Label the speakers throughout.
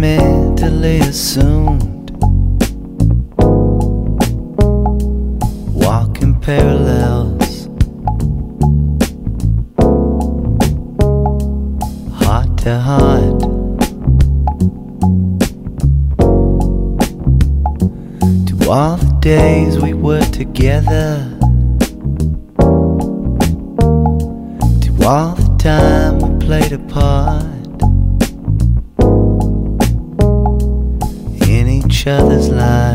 Speaker 1: mentally assumed. Walking parallels. Heart to heart. To all the days we were together. To all the time we played a part. each other's lives.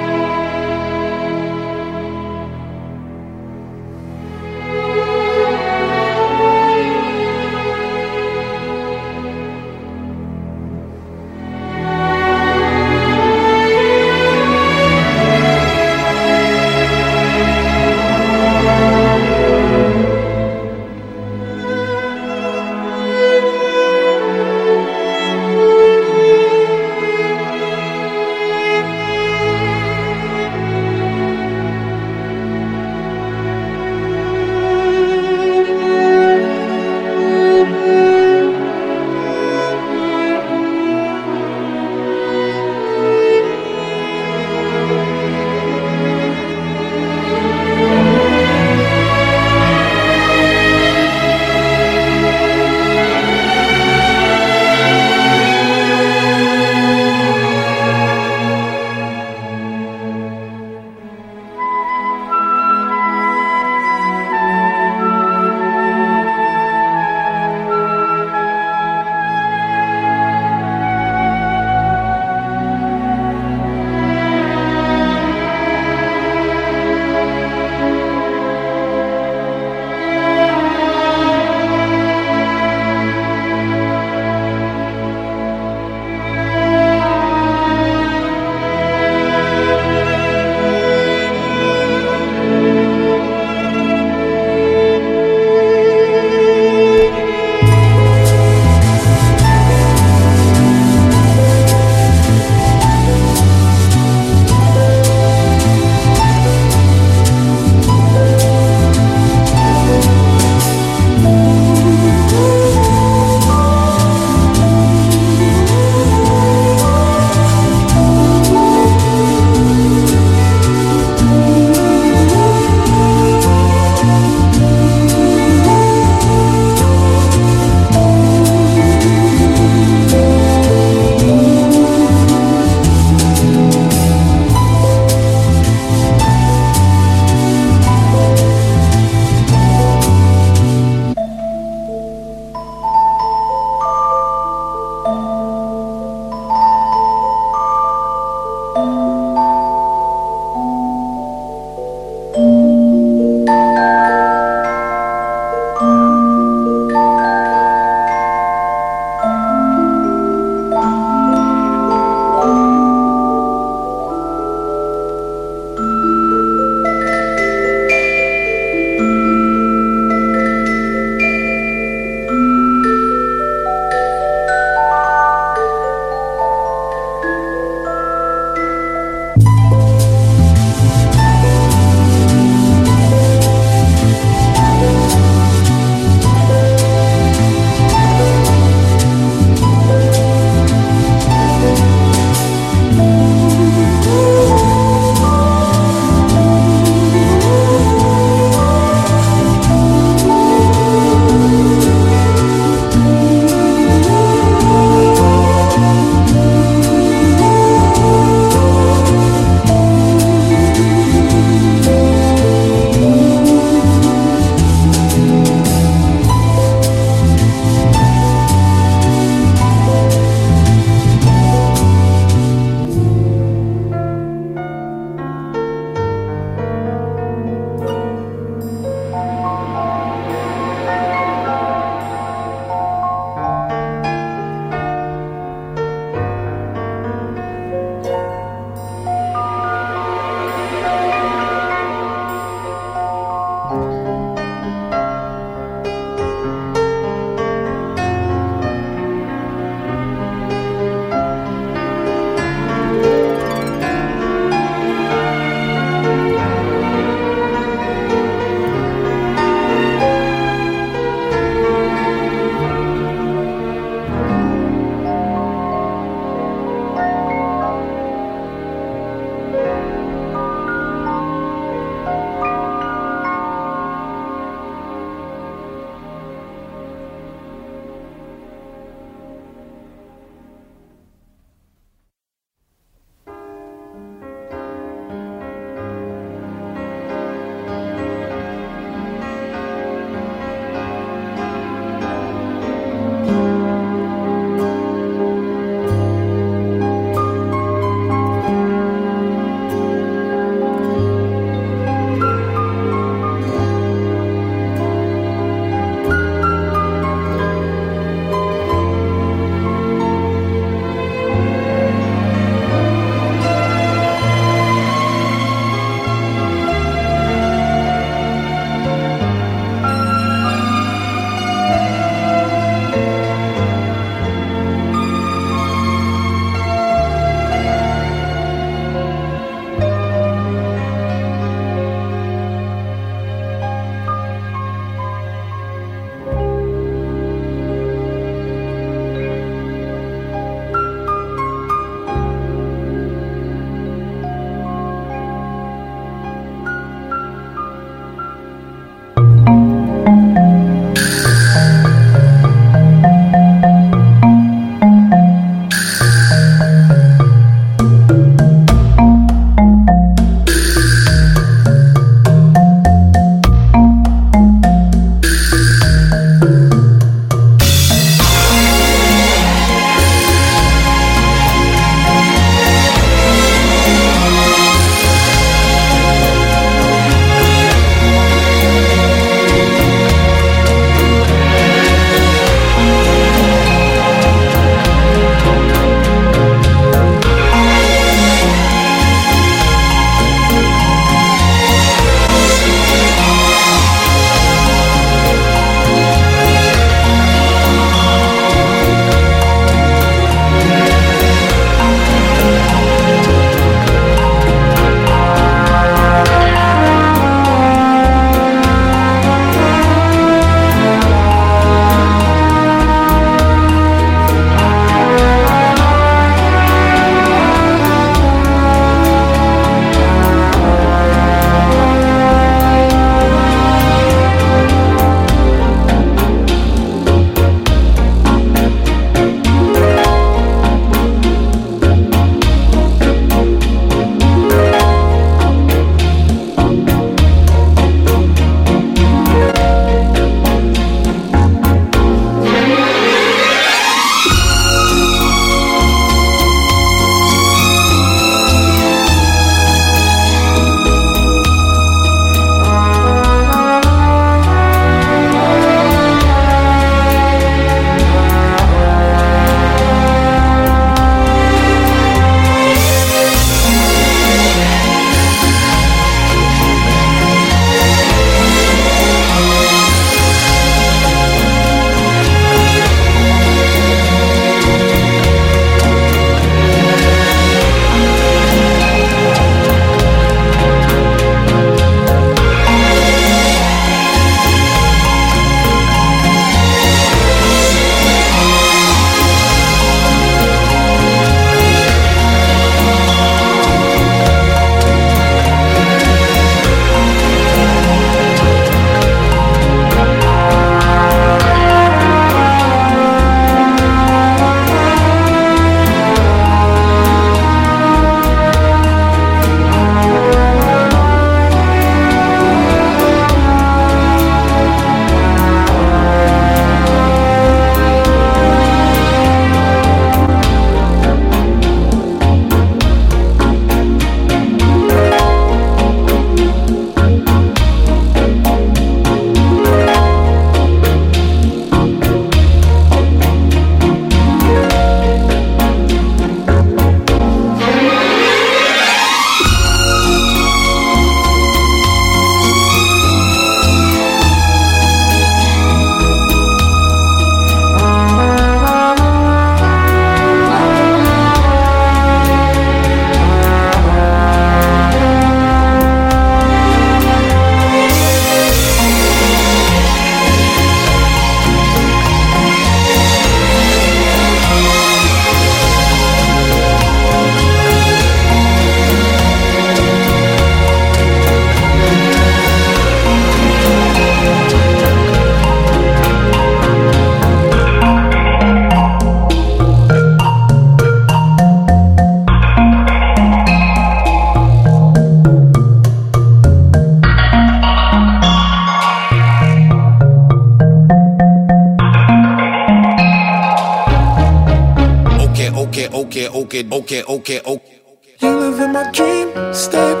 Speaker 2: Okay, okay, okay.
Speaker 3: You live in my dream state.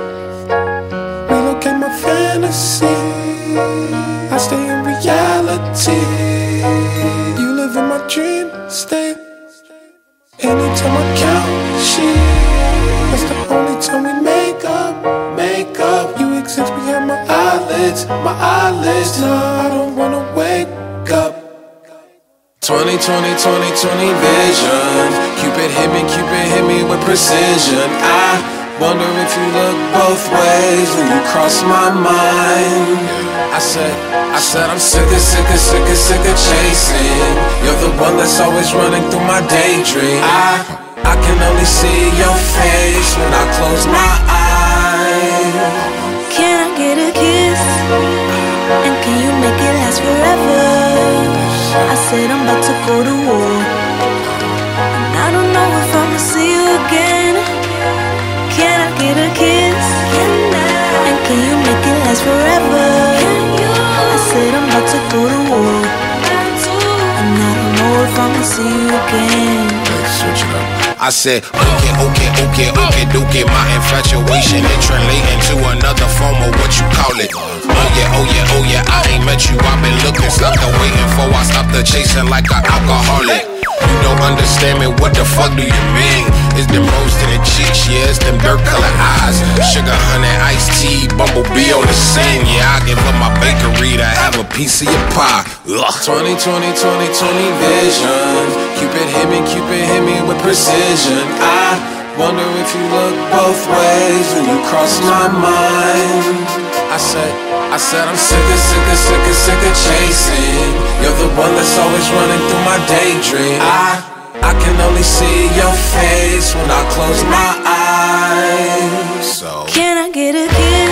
Speaker 3: Relocate my fantasy. I stay in reality. You live in my dream state. Anytime I count sheep, that's the only time we make up, make up. You exist behind my eyelids, my eyelids. No, I don't wanna wake up.
Speaker 2: 20, 20, 20, 20 vision. Precision. I wonder if you look both ways when you cross my mind. I said, I said I'm sick of, sick of, sick of, sick of chasing. You're the one that's always running through my daydream. I, I can only see your face when I close my eyes.
Speaker 4: Can I get a kiss? And can you make it last forever? I said I'm about to go to war. And I don't know if I'ma see you again.
Speaker 2: Let's switch it up. I said, okay, okay, okay, okay, okay. My infatuation it translating to another form of what you call it. Oh yeah, oh yeah, oh yeah. I ain't met you. I've been looking, the waiting for. I stopped the chasing like an alcoholic. You don't understand me. What the fuck do you mean? It's them rose to the cheeks, yeah. It's them dirt colored eyes. Sugar, honey, iced tea, bumblebee on the scene. Yeah, I give up my bakery to have a piece of your pie. Ugh. 20, 20, 20, 20 vision. Cupid hit me, Cupid hit me with precision. I wonder if you look both ways when you cross my mind. I said, I said I'm sick of, sick of, sick of, sick of chasing. You're the one that's always running through my daydream. I, I can only see your face when I close my eyes. So.
Speaker 4: Can I get a kiss?